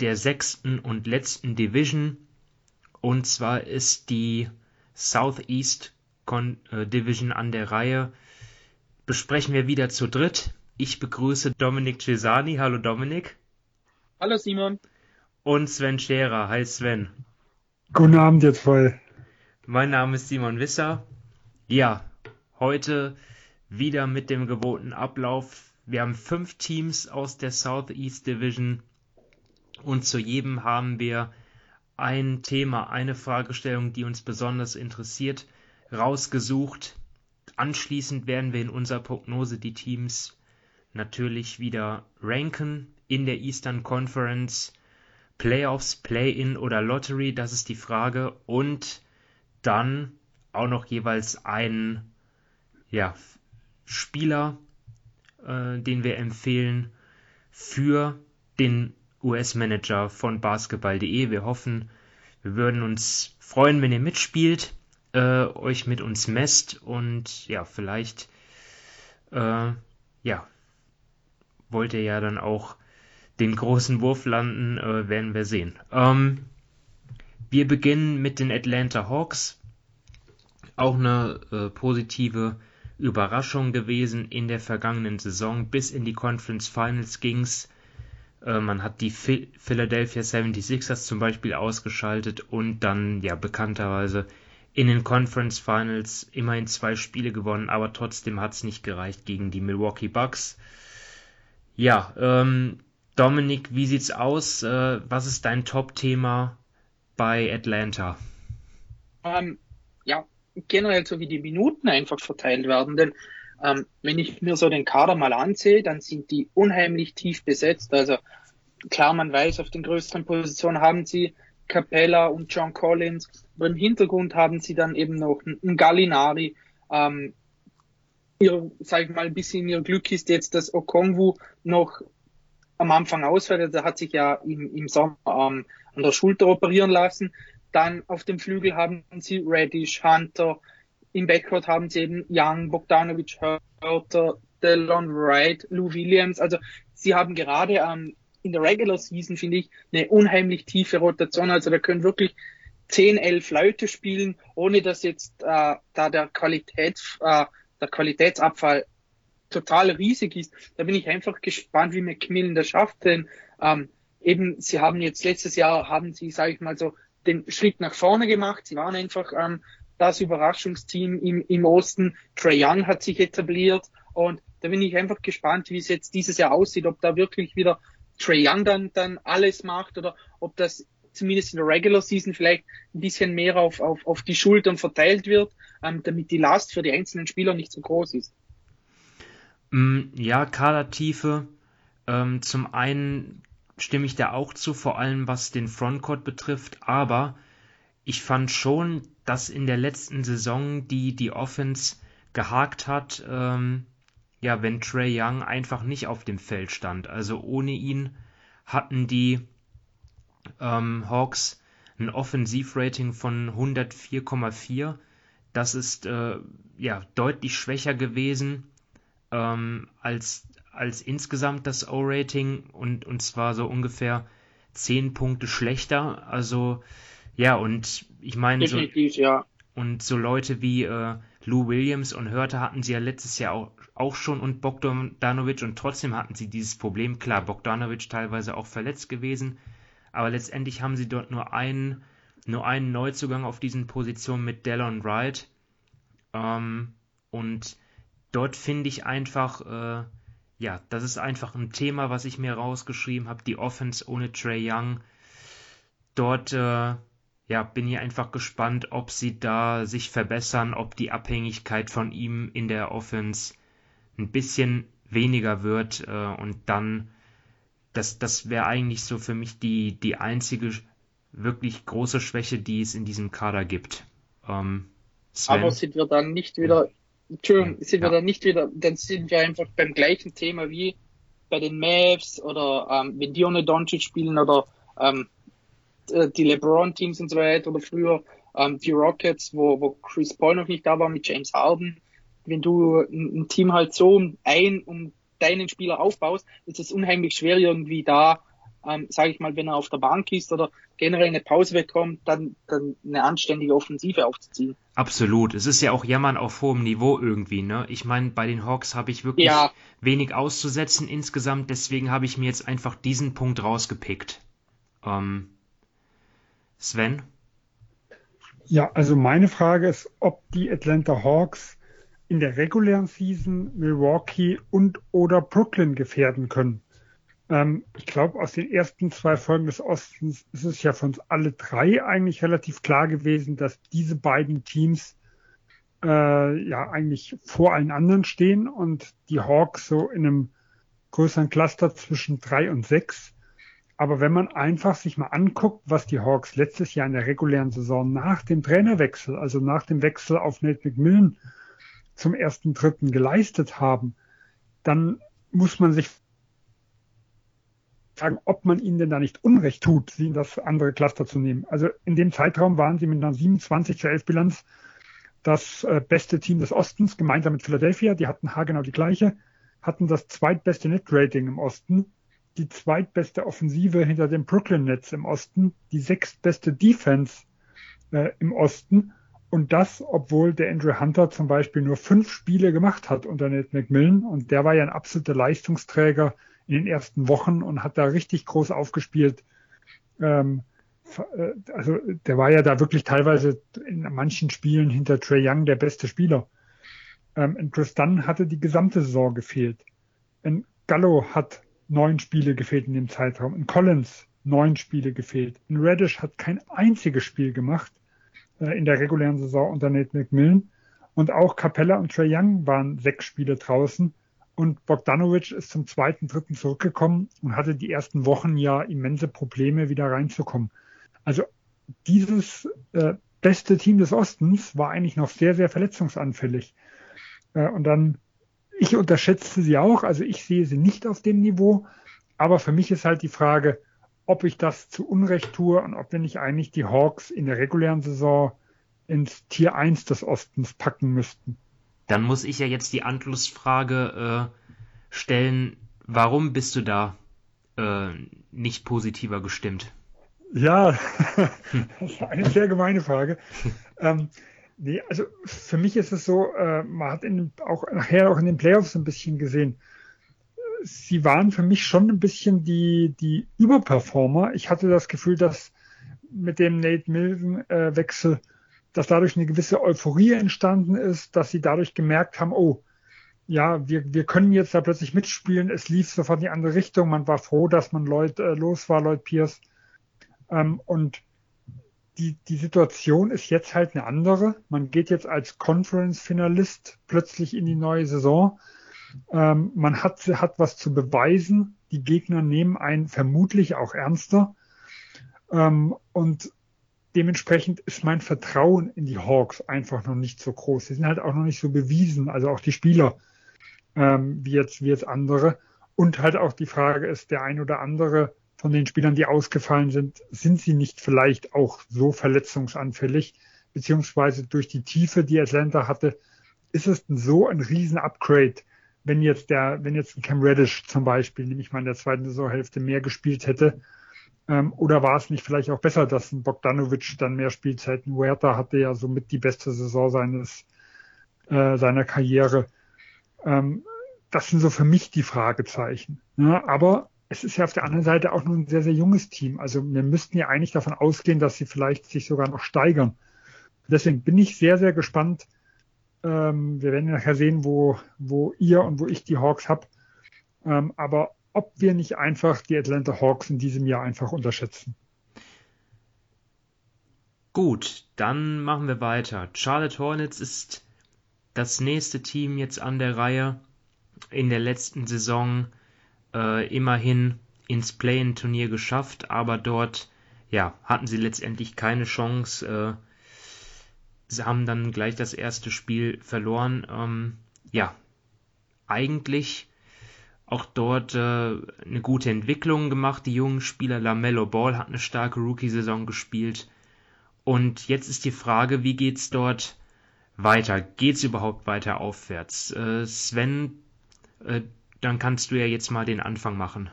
der sechsten und letzten Division. Und zwar ist die Southeast Con äh, Division an der Reihe. Besprechen wir wieder zu dritt. Ich begrüße Dominik Cesani. Hallo Dominik. Hallo Simon. Und Sven Scherer. Hi Sven. Guten Abend jetzt voll. Mein Name ist Simon Wisser. Ja, heute wieder mit dem gewohnten Ablauf. Wir haben fünf Teams aus der Southeast Division und zu jedem haben wir ein Thema, eine Fragestellung, die uns besonders interessiert, rausgesucht. Anschließend werden wir in unserer Prognose die Teams natürlich wieder ranken in der Eastern Conference. Playoffs, Play-in oder Lottery, das ist die Frage. Und dann auch noch jeweils einen ja, Spieler, äh, den wir empfehlen für den US-Manager von basketball.de. Wir hoffen, wir würden uns freuen, wenn ihr mitspielt, äh, euch mit uns messt und ja, vielleicht äh, ja, wollt ihr ja dann auch den großen Wurf landen, äh, werden wir sehen. Ähm, wir beginnen mit den Atlanta Hawks. Auch eine äh, positive Überraschung gewesen in der vergangenen Saison. Bis in die Conference Finals ging's äh, man hat die Philadelphia 76ers zum Beispiel ausgeschaltet und dann ja bekannterweise in den Conference Finals immerhin zwei Spiele gewonnen, aber trotzdem hat es nicht gereicht gegen die Milwaukee Bucks. Ja, ähm, Dominik, wie sieht's aus? Äh, was ist dein Top-Thema bei Atlanta? Ähm, ja, generell so wie die Minuten einfach verteilt werden, denn ähm, wenn ich mir so den Kader mal ansehe, dann sind die unheimlich tief besetzt. Also klar, man weiß, auf den größeren Positionen haben sie Capella und John Collins, aber im Hintergrund haben sie dann eben noch einen Gallinari. Ähm, ihr, sag ich mal, ein bisschen ihr Glück ist jetzt, dass Okongwu noch am Anfang ausfällt. Also, der hat sich ja im, im Sommer ähm, an der Schulter operieren lassen. Dann auf dem Flügel haben sie Reddish, Hunter, im Backcourt haben sie eben Young, Bogdanovic, Hurter, Delon Wright, Lou Williams. Also sie haben gerade ähm, in der Regular Season, finde ich, eine unheimlich tiefe Rotation. Also da können wirklich 10, 11 Leute spielen, ohne dass jetzt äh, da der Qualitäts, äh, der Qualitätsabfall total riesig ist. Da bin ich einfach gespannt, wie McMillan das schafft, denn ähm, eben, sie haben jetzt letztes Jahr, haben sie, sage ich mal so, den Schritt nach vorne gemacht. Sie waren einfach ähm, das Überraschungsteam im, im Osten. Trey Young hat sich etabliert und da bin ich einfach gespannt, wie es jetzt dieses Jahr aussieht, ob da wirklich wieder Trey Young dann, dann alles macht oder ob das zumindest in der Regular Season vielleicht ein bisschen mehr auf, auf, auf die Schultern verteilt wird, ähm, damit die Last für die einzelnen Spieler nicht so groß ist. Mm, ja, Kadertiefe. Ähm, zum einen stimme ich da auch zu, vor allem was den Frontcourt betrifft, aber ich fand schon, dass in der letzten Saison die, die Offense gehakt hat, ähm, ja, wenn Trey Young einfach nicht auf dem Feld stand. Also ohne ihn hatten die ähm, Hawks ein Offensivrating von 104,4. Das ist äh, ja deutlich schwächer gewesen ähm, als, als insgesamt das O-Rating und, und zwar so ungefähr 10 Punkte schlechter. Also ja, und ich meine, so, ja. Und so Leute wie äh, Lou Williams und Hörter hatten sie ja letztes Jahr auch, auch schon und Bogdanovic und trotzdem hatten sie dieses Problem. Klar, Bogdanovic teilweise auch verletzt gewesen, aber letztendlich haben sie dort nur einen, nur einen Neuzugang auf diesen Positionen mit Dallon Wright. Ähm, und dort finde ich einfach, äh, ja, das ist einfach ein Thema, was ich mir rausgeschrieben habe, die Offense ohne Trey Young. Dort äh, ja, bin ich einfach gespannt, ob sie da sich verbessern, ob die Abhängigkeit von ihm in der Offense ein bisschen weniger wird äh, und dann das, das wäre eigentlich so für mich die, die einzige wirklich große Schwäche, die es in diesem Kader gibt. Ähm, Aber sind wir dann nicht wieder, Entschuldigung, sind wir dann nicht wieder, dann sind wir einfach beim gleichen Thema wie bei den Mavs oder ähm, wenn die ohne Doncic spielen oder ähm, äh, die LeBron-Teams und so weiter oder früher ähm, die Rockets, wo, wo Chris Paul noch nicht da war mit James Harden. Wenn du ein, Team halt so ein um deinen Spieler aufbaust, ist es unheimlich schwer irgendwie da, ähm, sage ich mal, wenn er auf der Bank ist oder generell eine Pause bekommt, dann, dann eine anständige Offensive aufzuziehen. Absolut. Es ist ja auch Jammern auf hohem Niveau irgendwie, ne? Ich meine, bei den Hawks habe ich wirklich ja. wenig auszusetzen insgesamt, deswegen habe ich mir jetzt einfach diesen Punkt rausgepickt. Ähm, Sven? Ja, also meine Frage ist, ob die Atlanta Hawks in der regulären Season Milwaukee und oder Brooklyn gefährden können. Ähm, ich glaube, aus den ersten zwei Folgen des Ostens ist es ja für uns alle drei eigentlich relativ klar gewesen, dass diese beiden Teams äh, ja eigentlich vor allen anderen stehen und die Hawks so in einem größeren Cluster zwischen drei und sechs. Aber wenn man einfach sich mal anguckt, was die Hawks letztes Jahr in der regulären Saison nach dem Trainerwechsel, also nach dem Wechsel auf Nate McMillan zum ersten Dritten geleistet haben, dann muss man sich fragen, ob man ihnen denn da nicht Unrecht tut, sie in das andere Cluster zu nehmen. Also in dem Zeitraum waren sie mit einer 27 zu 11 Bilanz das äh, beste Team des Ostens, gemeinsam mit Philadelphia. Die hatten haargenau die gleiche, hatten das zweitbeste Net-Rating im Osten, die zweitbeste Offensive hinter dem Brooklyn Nets im Osten, die sechstbeste Defense äh, im Osten und das, obwohl der Andrew Hunter zum Beispiel nur fünf Spiele gemacht hat unter Nate McMillan und der war ja ein absoluter Leistungsträger in den ersten Wochen und hat da richtig groß aufgespielt. Ähm, äh, also der war ja da wirklich teilweise in manchen Spielen hinter Trey Young der beste Spieler. Ähm, Chris Dunn hatte die gesamte Saison gefehlt. Und Gallo hat neun Spiele gefehlt in dem Zeitraum. In Collins neun Spiele gefehlt. In Reddish hat kein einziges Spiel gemacht äh, in der regulären Saison unter Nate McMillan. Und auch Capella und Trey Young waren sechs Spiele draußen. Und Bogdanovic ist zum zweiten, dritten zurückgekommen und hatte die ersten Wochen ja immense Probleme, wieder reinzukommen. Also dieses äh, beste Team des Ostens war eigentlich noch sehr, sehr verletzungsanfällig. Äh, und dann, ich unterschätze sie auch, also ich sehe sie nicht auf dem Niveau. Aber für mich ist halt die Frage, ob ich das zu Unrecht tue und ob wir nicht eigentlich die Hawks in der regulären Saison ins Tier 1 des Ostens packen müssten. Dann muss ich ja jetzt die Anschlussfrage äh, stellen, warum bist du da äh, nicht positiver gestimmt? Ja, das ist eine sehr gemeine Frage. ähm, nee, also für mich ist es so, äh, man hat in, auch nachher auch in den Playoffs ein bisschen gesehen, sie waren für mich schon ein bisschen die, die Überperformer. Ich hatte das Gefühl, dass mit dem Nate Milton-Wechsel äh, dass dadurch eine gewisse Euphorie entstanden ist, dass sie dadurch gemerkt haben, oh, ja, wir, wir können jetzt da plötzlich mitspielen. Es lief sofort in die andere Richtung. Man war froh, dass man Leute äh, los war, Lloyd Pierce. Ähm, und die, die Situation ist jetzt halt eine andere. Man geht jetzt als Conference-Finalist plötzlich in die neue Saison. Ähm, man hat, hat was zu beweisen. Die Gegner nehmen einen vermutlich auch ernster. Ähm, und dementsprechend ist mein Vertrauen in die Hawks einfach noch nicht so groß. Sie sind halt auch noch nicht so bewiesen, also auch die Spieler, ähm, wie, jetzt, wie jetzt andere. Und halt auch die Frage ist, der ein oder andere von den Spielern, die ausgefallen sind, sind sie nicht vielleicht auch so verletzungsanfällig, beziehungsweise durch die Tiefe, die Atlanta hatte, ist es so ein riesen Upgrade, wenn jetzt der, wenn jetzt Cam Reddish zum Beispiel, nämlich mal in der zweiten Saisonhälfte mehr gespielt hätte, ähm, oder war es nicht vielleicht auch besser, dass ein Bogdanovic dann mehr Spielzeiten? Huerta hatte ja somit die beste Saison seines, äh, seiner Karriere. Ähm, das sind so für mich die Fragezeichen. Ja, aber es ist ja auf der anderen Seite auch nur ein sehr, sehr junges Team. Also wir müssten ja eigentlich davon ausgehen, dass sie vielleicht sich sogar noch steigern. Deswegen bin ich sehr, sehr gespannt. Ähm, wir werden nachher sehen, wo, wo ihr und wo ich die Hawks hab. Ähm, aber ob wir nicht einfach die Atlanta Hawks in diesem Jahr einfach unterschätzen. Gut, dann machen wir weiter. Charlotte Hornets ist das nächste Team jetzt an der Reihe. In der letzten Saison äh, immerhin ins Play-in-Turnier geschafft, aber dort ja, hatten sie letztendlich keine Chance. Äh, sie haben dann gleich das erste Spiel verloren. Ähm, ja, eigentlich auch dort äh, eine gute Entwicklung gemacht. Die jungen Spieler Lamello Ball hat eine starke Rookie-Saison gespielt. Und jetzt ist die Frage, wie geht's dort weiter? Geht's überhaupt weiter aufwärts? Äh, Sven, äh, dann kannst du ja jetzt mal den Anfang machen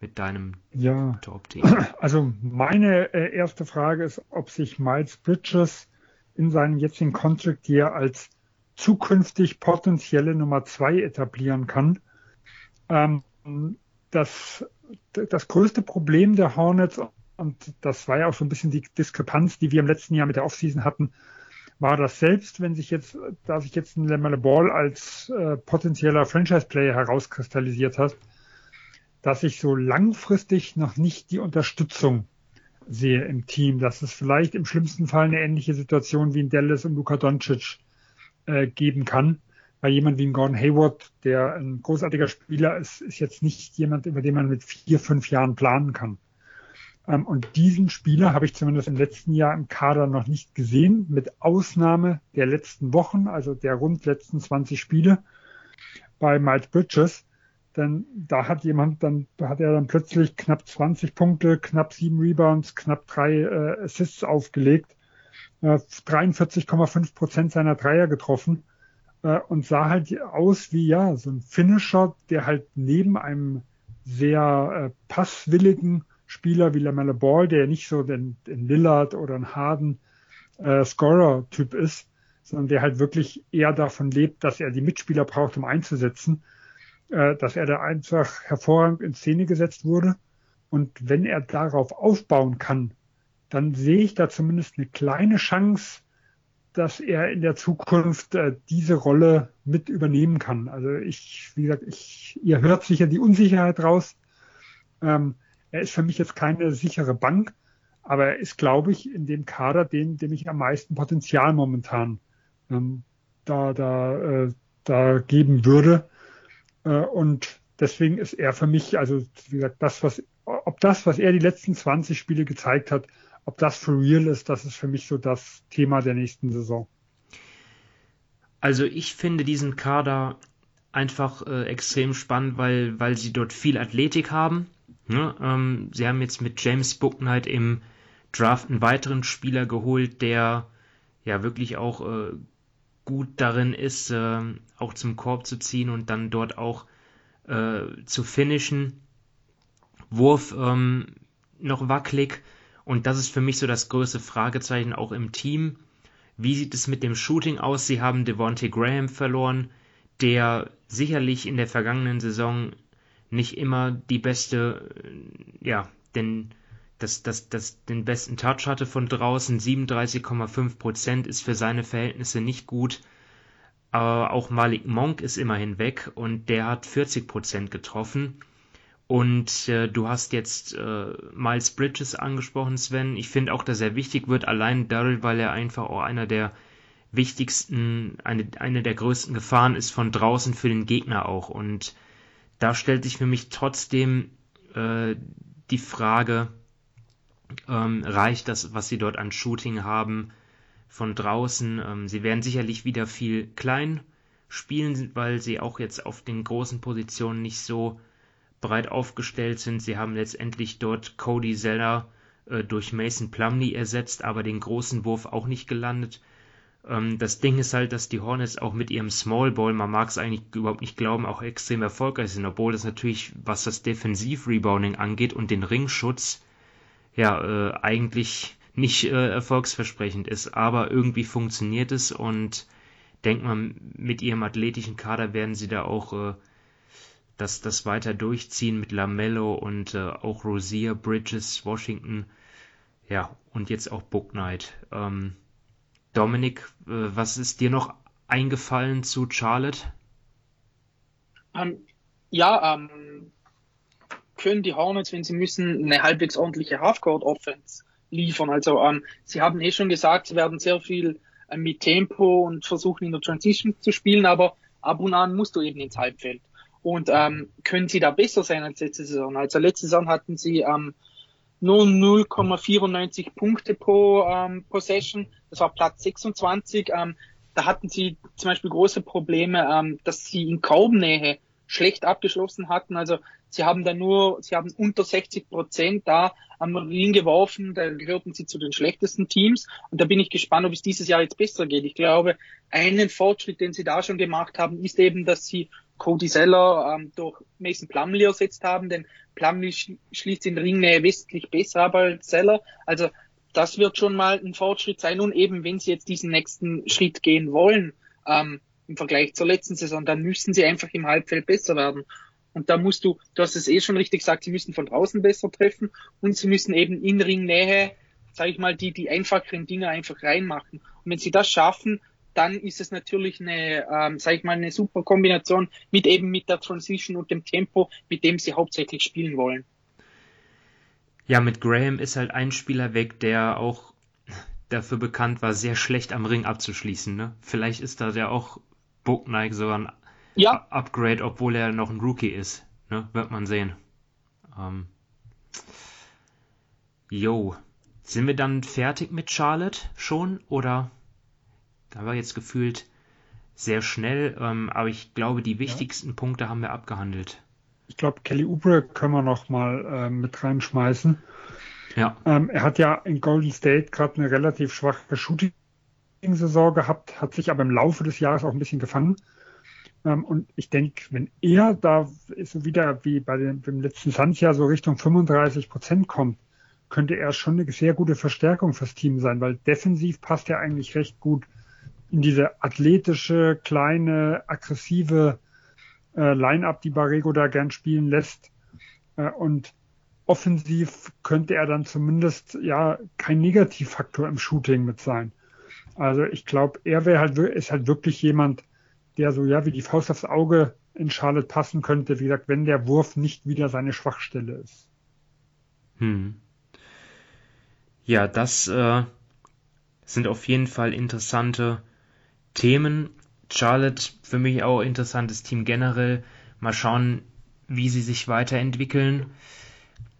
mit deinem ja. Top-Team. Also meine äh, erste Frage ist, ob sich Miles Bridges in seinem jetzigen Contract hier als zukünftig potenzielle Nummer zwei etablieren kann. Ähm, das, das größte Problem der Hornets, und das war ja auch so ein bisschen die Diskrepanz, die wir im letzten Jahr mit der Offseason hatten, war das selbst, wenn sich jetzt, da sich jetzt ein Lamelle Ball als äh, potenzieller Franchise-Player herauskristallisiert hat, dass ich so langfristig noch nicht die Unterstützung sehe im Team, dass es vielleicht im schlimmsten Fall eine ähnliche Situation wie in Dallas und Luka Doncic äh, geben kann. Weil jemand wie ein Gordon Hayward, der ein großartiger Spieler ist, ist jetzt nicht jemand, über den man mit vier, fünf Jahren planen kann. Ähm, und diesen Spieler habe ich zumindest im letzten Jahr im Kader noch nicht gesehen, mit Ausnahme der letzten Wochen, also der rund letzten 20 Spiele bei Miles Bridges. Denn da hat jemand dann, da hat er dann plötzlich knapp 20 Punkte, knapp sieben Rebounds, knapp drei äh, Assists aufgelegt, äh, 43,5 Prozent seiner Dreier getroffen äh, und sah halt aus wie ja so ein Finisher, der halt neben einem sehr äh, passwilligen Spieler wie Lamella Ball, der nicht so ein, ein Lillard oder ein Harden äh, Scorer-Typ ist, sondern der halt wirklich eher davon lebt, dass er die Mitspieler braucht, um einzusetzen äh, dass er da einfach hervorragend in Szene gesetzt wurde. Und wenn er darauf aufbauen kann, dann sehe ich da zumindest eine kleine Chance, dass er in der Zukunft äh, diese Rolle mit übernehmen kann. Also ich, wie gesagt, ich, ihr hört sicher die Unsicherheit raus. Ähm, er ist für mich jetzt keine sichere Bank, aber er ist, glaube ich, in dem Kader, den, dem ich am meisten Potenzial momentan ähm, da, da, äh, da geben würde. Äh, und deswegen ist er für mich, also wie gesagt, das, was, ob das, was er die letzten 20 Spiele gezeigt hat, ob das for real ist, das ist für mich so das Thema der nächsten Saison. Also ich finde diesen Kader einfach äh, extrem spannend, weil, weil sie dort viel Athletik haben. Ne? Ähm, sie haben jetzt mit James Bucknight im Draft einen weiteren Spieler geholt, der ja wirklich auch äh, gut darin ist, äh, auch zum Korb zu ziehen und dann dort auch äh, zu finishen. Wurf ähm, noch wackelig und das ist für mich so das größte Fragezeichen auch im Team. Wie sieht es mit dem Shooting aus? Sie haben Devontae Graham verloren, der sicherlich in der vergangenen Saison nicht immer die beste, äh, ja, denn das, das, das den besten Touch hatte von draußen. 37,5 Prozent ist für seine Verhältnisse nicht gut. Aber auch Malik Monk ist immerhin weg und der hat 40 Prozent getroffen. Und äh, du hast jetzt äh, Miles Bridges angesprochen, Sven. Ich finde auch, dass er wichtig wird, allein dadurch, weil er einfach auch einer der wichtigsten, eine, eine der größten Gefahren ist von draußen für den Gegner auch. Und da stellt sich für mich trotzdem äh, die Frage, ähm, reicht das, was sie dort an Shooting haben, von draußen. Ähm, sie werden sicherlich wieder viel klein spielen, weil sie auch jetzt auf den großen Positionen nicht so breit aufgestellt sind. Sie haben letztendlich dort Cody Zeller äh, durch Mason Plumley ersetzt, aber den großen Wurf auch nicht gelandet. Ähm, das Ding ist halt, dass die Hornets auch mit ihrem Small Ball, man mag es eigentlich überhaupt nicht glauben, auch extrem erfolgreich sind, obwohl das natürlich, was das Defensiv-Rebounding angeht und den Ringschutz, ja, äh, eigentlich nicht äh, erfolgsversprechend ist, aber irgendwie funktioniert es und denkt man, mit ihrem athletischen Kader werden sie da auch äh, das, das weiter durchziehen mit Lamello und äh, auch Rosier, Bridges, Washington, ja, und jetzt auch Book Knight. Ähm, Dominik, äh, was ist dir noch eingefallen zu Charlotte? Um, ähm, ja, ähm, können die Hornets, wenn sie müssen, eine halbwegs ordentliche Halfcourt-Offense liefern. Also ähm, sie haben eh schon gesagt, sie werden sehr viel äh, mit Tempo und versuchen in der Transition zu spielen, aber ab und an musst du eben ins Halbfeld. Und können sie da besser sein als letzte Saison? Also letzte Saison hatten sie ähm, nur 0,94 Punkte pro ähm, Possession. Das war Platz 26. Ähm, da hatten sie zum Beispiel große Probleme, ähm, dass sie in Kaubnähe schlecht abgeschlossen hatten. Also sie haben da nur, sie haben unter 60 Prozent da am Ring geworfen, da gehörten sie zu den schlechtesten Teams. Und da bin ich gespannt, ob es dieses Jahr jetzt besser geht. Ich glaube, einen Fortschritt, den sie da schon gemacht haben, ist eben, dass sie Cody Seller ähm, durch Mason Plumley ersetzt haben, denn Plumley sch schließt in Ringnähe westlich besser ab als Seller. Also das wird schon mal ein Fortschritt sein. Und eben, wenn sie jetzt diesen nächsten Schritt gehen wollen, ähm, im Vergleich zur letzten Saison, dann müssen sie einfach im Halbfeld besser werden. Und da musst du, du hast es eh schon richtig gesagt, sie müssen von draußen besser treffen und sie müssen eben in Ringnähe, sage ich mal, die, die einfacheren Dinge einfach reinmachen. Und wenn sie das schaffen, dann ist es natürlich eine, ähm, sage ich mal, eine super Kombination mit eben mit der Transition und dem Tempo, mit dem sie hauptsächlich spielen wollen. Ja, mit Graham ist halt ein Spieler weg, der auch dafür bekannt war, sehr schlecht am Ring abzuschließen. Ne? Vielleicht ist da der auch Booknight sogar ein ja. Upgrade, obwohl er noch ein Rookie ist. Ne? Wird man sehen. Ähm. Jo. Sind wir dann fertig mit Charlotte schon? Oder da war jetzt gefühlt sehr schnell, ähm, aber ich glaube, die wichtigsten ja. Punkte haben wir abgehandelt. Ich glaube, Kelly Oubre können wir noch mal äh, mit reinschmeißen. Ja. Ähm, er hat ja in Golden State gerade eine relativ schwache Shooting-Saison gehabt, hat sich aber im Laufe des Jahres auch ein bisschen gefangen. Ähm, und ich denke, wenn er da so wieder wie bei dem, dem letzten Suns-Jahr so Richtung 35 Prozent kommt, könnte er schon eine sehr gute Verstärkung fürs Team sein, weil defensiv passt er eigentlich recht gut in diese athletische, kleine, aggressive äh, Line-up, die Barrego da gern spielen lässt. Äh, und offensiv könnte er dann zumindest ja kein Negativfaktor im Shooting mit sein. Also ich glaube, er wäre halt ist halt wirklich jemand, der so ja wie die Faust aufs Auge in Charlotte passen könnte, wie gesagt, wenn der Wurf nicht wieder seine Schwachstelle ist. Hm. Ja, das äh, sind auf jeden Fall interessante Themen. Charlotte für mich auch interessantes Team generell. Mal schauen, wie sie sich weiterentwickeln.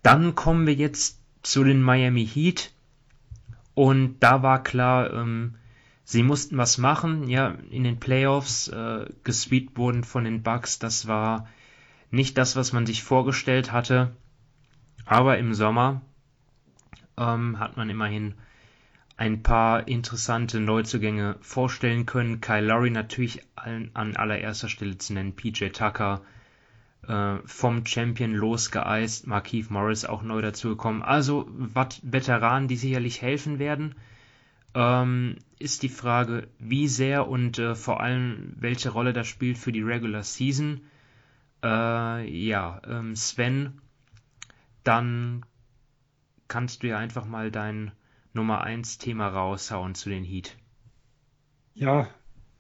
Dann kommen wir jetzt zu den Miami Heat. Und da war klar, ähm, sie mussten was machen. Ja, in den Playoffs äh, gesweept wurden von den Bucks. Das war nicht das, was man sich vorgestellt hatte. Aber im Sommer ähm, hat man immerhin ein paar interessante Neuzugänge vorstellen können. Kyle Lowry natürlich an, an allererster Stelle zu nennen, PJ Tucker äh, vom Champion losgeeist, Markeith Morris auch neu dazugekommen. Also wat Veteranen, die sicherlich helfen werden. Ähm, ist die Frage, wie sehr und äh, vor allem welche Rolle das spielt für die Regular Season. Äh, ja, ähm, Sven, dann kannst du ja einfach mal dein Nummer 1 Thema raushauen zu den Heat. Ja,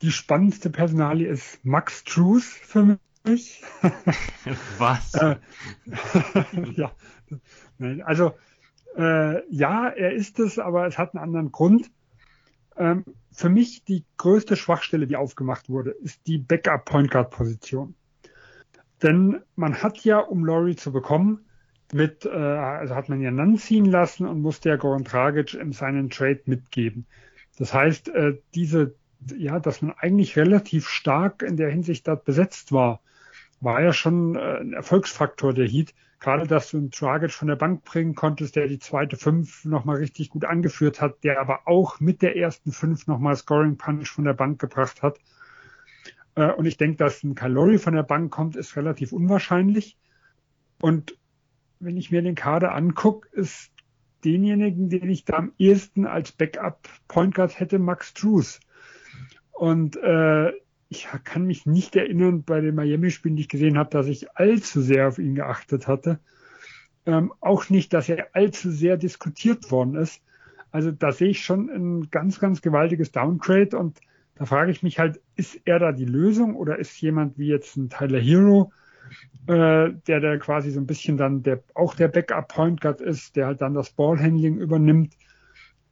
die spannendste Personalie ist Max Truth für mich. Was? äh, ja, nein, also äh, ja, er ist es, aber es hat einen anderen Grund. Ähm, für mich die größte Schwachstelle, die aufgemacht wurde, ist die Backup Point Guard Position. Denn man hat ja, um Laurie zu bekommen, mit, äh, also hat man ja Nan ziehen lassen und musste ja Goran Dragic in seinen Trade mitgeben. Das heißt, äh, diese, ja, dass man eigentlich relativ stark in der Hinsicht dort besetzt war, war ja schon äh, ein Erfolgsfaktor der Heat. Gerade, dass du einen Dragic von der Bank bringen konntest, der die zweite Fünf nochmal richtig gut angeführt hat, der aber auch mit der ersten Fünf nochmal Scoring Punch von der Bank gebracht hat. Äh, und ich denke, dass ein Kalori von der Bank kommt, ist relativ unwahrscheinlich. Und wenn ich mir den Kader angucke, ist denjenigen, den ich da am ehesten als Backup Point Guard hätte, Max Drews. Und äh, ich kann mich nicht erinnern bei den Miami-Spielen, die ich gesehen habe, dass ich allzu sehr auf ihn geachtet hatte. Ähm, auch nicht, dass er allzu sehr diskutiert worden ist. Also da sehe ich schon ein ganz, ganz gewaltiges Downgrade und da frage ich mich halt, ist er da die Lösung oder ist jemand wie jetzt ein Tyler Hero, äh, der da quasi so ein bisschen dann der auch der Backup Point Guard ist, der halt dann das Ballhandling übernimmt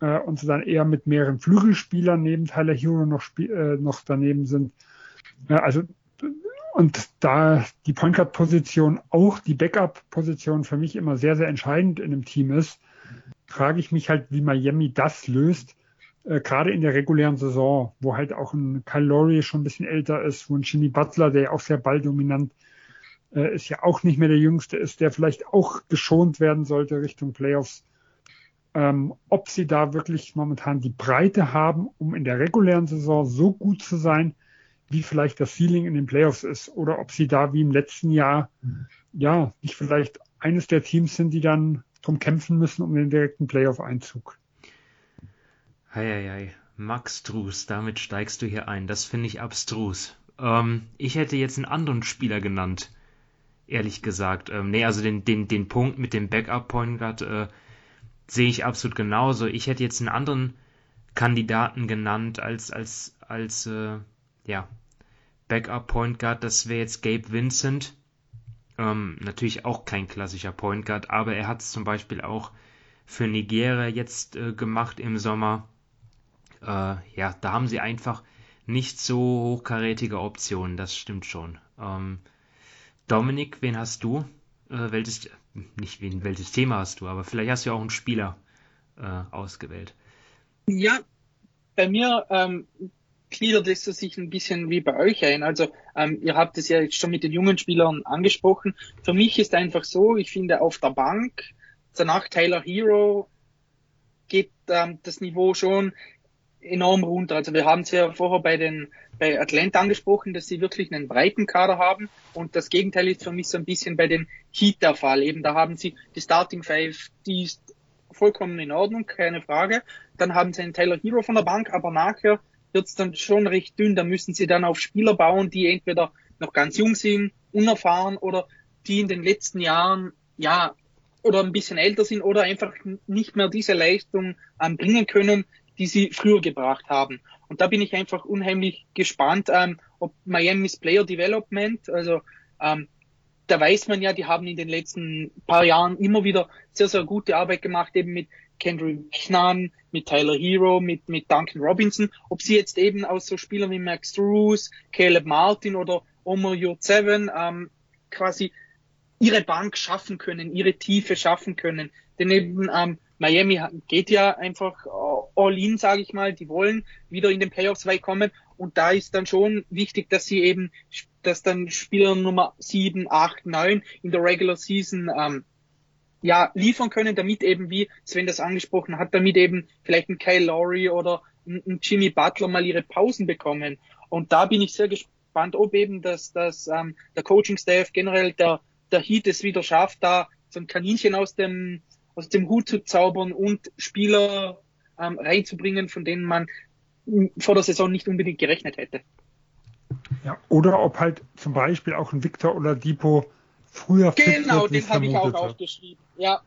äh, und so dann eher mit mehreren Flügelspielern neben Tyler Hero noch, äh, noch daneben sind. Ja, also und da die Point Guard Position auch die Backup Position für mich immer sehr, sehr entscheidend in einem Team ist, frage ich mich halt, wie Miami das löst, äh, gerade in der regulären Saison, wo halt auch ein Kyle Lowry schon ein bisschen älter ist, wo ein Jimmy Butler, der ja auch sehr balldominant äh, ist, ja auch nicht mehr der Jüngste ist, der vielleicht auch geschont werden sollte Richtung Playoffs. Ähm, ob sie da wirklich momentan die Breite haben, um in der regulären Saison so gut zu sein, wie vielleicht das Ceiling in den Playoffs ist oder ob sie da wie im letzten Jahr ja nicht vielleicht eines der Teams sind, die dann drum kämpfen müssen um den direkten Playoff-Einzug. Heieiei, Max Drus, damit steigst du hier ein. Das finde ich abstrus. Ähm, ich hätte jetzt einen anderen Spieler genannt, ehrlich gesagt. Ähm, nee, also den, den, den Punkt mit dem Backup-Point Guard äh, sehe ich absolut genauso. Ich hätte jetzt einen anderen Kandidaten genannt als, als, als äh, ja, Backup Point Guard, das wäre jetzt Gabe Vincent. Ähm, natürlich auch kein klassischer Point Guard, aber er hat es zum Beispiel auch für Nigeria jetzt äh, gemacht im Sommer. Äh, ja, da haben sie einfach nicht so hochkarätige Optionen, das stimmt schon. Ähm, Dominik, wen hast du? Äh, welches, nicht wen, welches Thema hast du, aber vielleicht hast du auch einen Spieler äh, ausgewählt. Ja, bei mir ähm, gliedert es sich ein bisschen wie bei euch ein. Also ähm, ihr habt es ja jetzt schon mit den jungen Spielern angesprochen. Für mich ist einfach so, ich finde auf der Bank, danach Taylor Hero geht ähm, das Niveau schon enorm runter. Also wir haben es ja vorher bei den bei Atlanta angesprochen, dass sie wirklich einen breiten Kader haben und das Gegenteil ist für mich so ein bisschen bei den Heat der Fall. Eben da haben sie die Starting Five, die ist vollkommen in Ordnung, keine Frage. Dann haben sie einen Taylor Hero von der Bank, aber nachher wird es dann schon recht dünn. Da müssen sie dann auf Spieler bauen, die entweder noch ganz jung sind, unerfahren oder die in den letzten Jahren ja oder ein bisschen älter sind oder einfach nicht mehr diese Leistung ähm, bringen können, die sie früher gebracht haben. Und da bin ich einfach unheimlich gespannt, ähm, ob Miami's Player Development, also ähm, da weiß man ja, die haben in den letzten paar Jahren immer wieder sehr, sehr gute Arbeit gemacht, eben mit Kendrick Nunn, mit Tyler Hero, mit, mit Duncan Robinson, ob sie jetzt eben aus so Spielern wie Max Drews, Caleb Martin oder Omar Yurtseven ähm, quasi ihre Bank schaffen können, ihre Tiefe schaffen können. Denn eben ähm, Miami geht ja einfach all in, sage ich mal. Die wollen wieder in den Playoffs weit kommen. Und da ist dann schon wichtig, dass sie eben, dass dann Spieler Nummer 7, 8, 9 in der Regular Season ähm, ja, liefern können, damit eben, wie Sven das angesprochen hat, damit eben vielleicht ein Kyle Lowry oder ein, Jimmy Butler mal ihre Pausen bekommen. Und da bin ich sehr gespannt, ob eben das, das ähm, der Coaching-Staff generell der, der Heat es wieder schafft, da so ein Kaninchen aus dem, aus dem Hut zu zaubern und Spieler ähm, reinzubringen, von denen man vor der Saison nicht unbedingt gerechnet hätte. Ja, oder ob halt zum Beispiel auch ein Victor oder Depot früher Genau, den habe ich auch aufgeschrieben. Ja.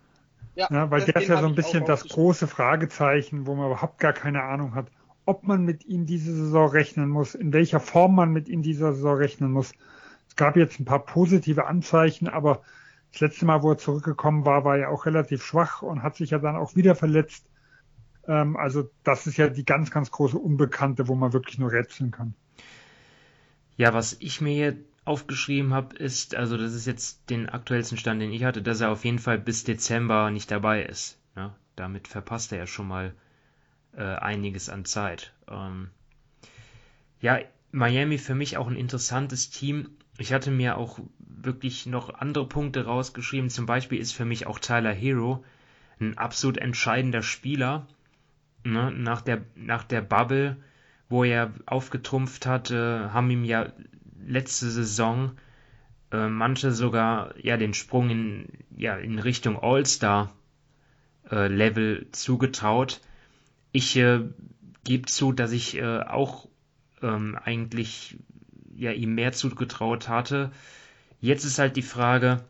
Ja, ja weil der ist ja so ein bisschen das große Fragezeichen, wo man überhaupt gar keine Ahnung hat, ob man mit ihm diese Saison rechnen muss, in welcher Form man mit ihm dieser Saison rechnen muss. Es gab jetzt ein paar positive Anzeichen, aber das letzte Mal, wo er zurückgekommen war, war er auch relativ schwach und hat sich ja dann auch wieder verletzt. Ähm, also das ist ja die ganz, ganz große Unbekannte, wo man wirklich nur rätseln kann. Ja, was ich mir hier aufgeschrieben habe, ist, also das ist jetzt den aktuellsten Stand, den ich hatte, dass er auf jeden Fall bis Dezember nicht dabei ist. Ja, damit verpasst er ja schon mal äh, einiges an Zeit. Ähm, ja, Miami für mich auch ein interessantes Team. Ich hatte mir auch wirklich noch andere Punkte rausgeschrieben. Zum Beispiel ist für mich auch Tyler Hero ein absolut entscheidender Spieler. Ne? Nach, der, nach der Bubble, wo er aufgetrumpft hat, äh, haben ihm ja letzte Saison äh, manche sogar ja den Sprung in, ja, in Richtung All-Star äh, Level zugetraut. Ich äh, gebe zu, dass ich äh, auch ähm, eigentlich ja, ihm mehr zugetraut hatte. Jetzt ist halt die Frage,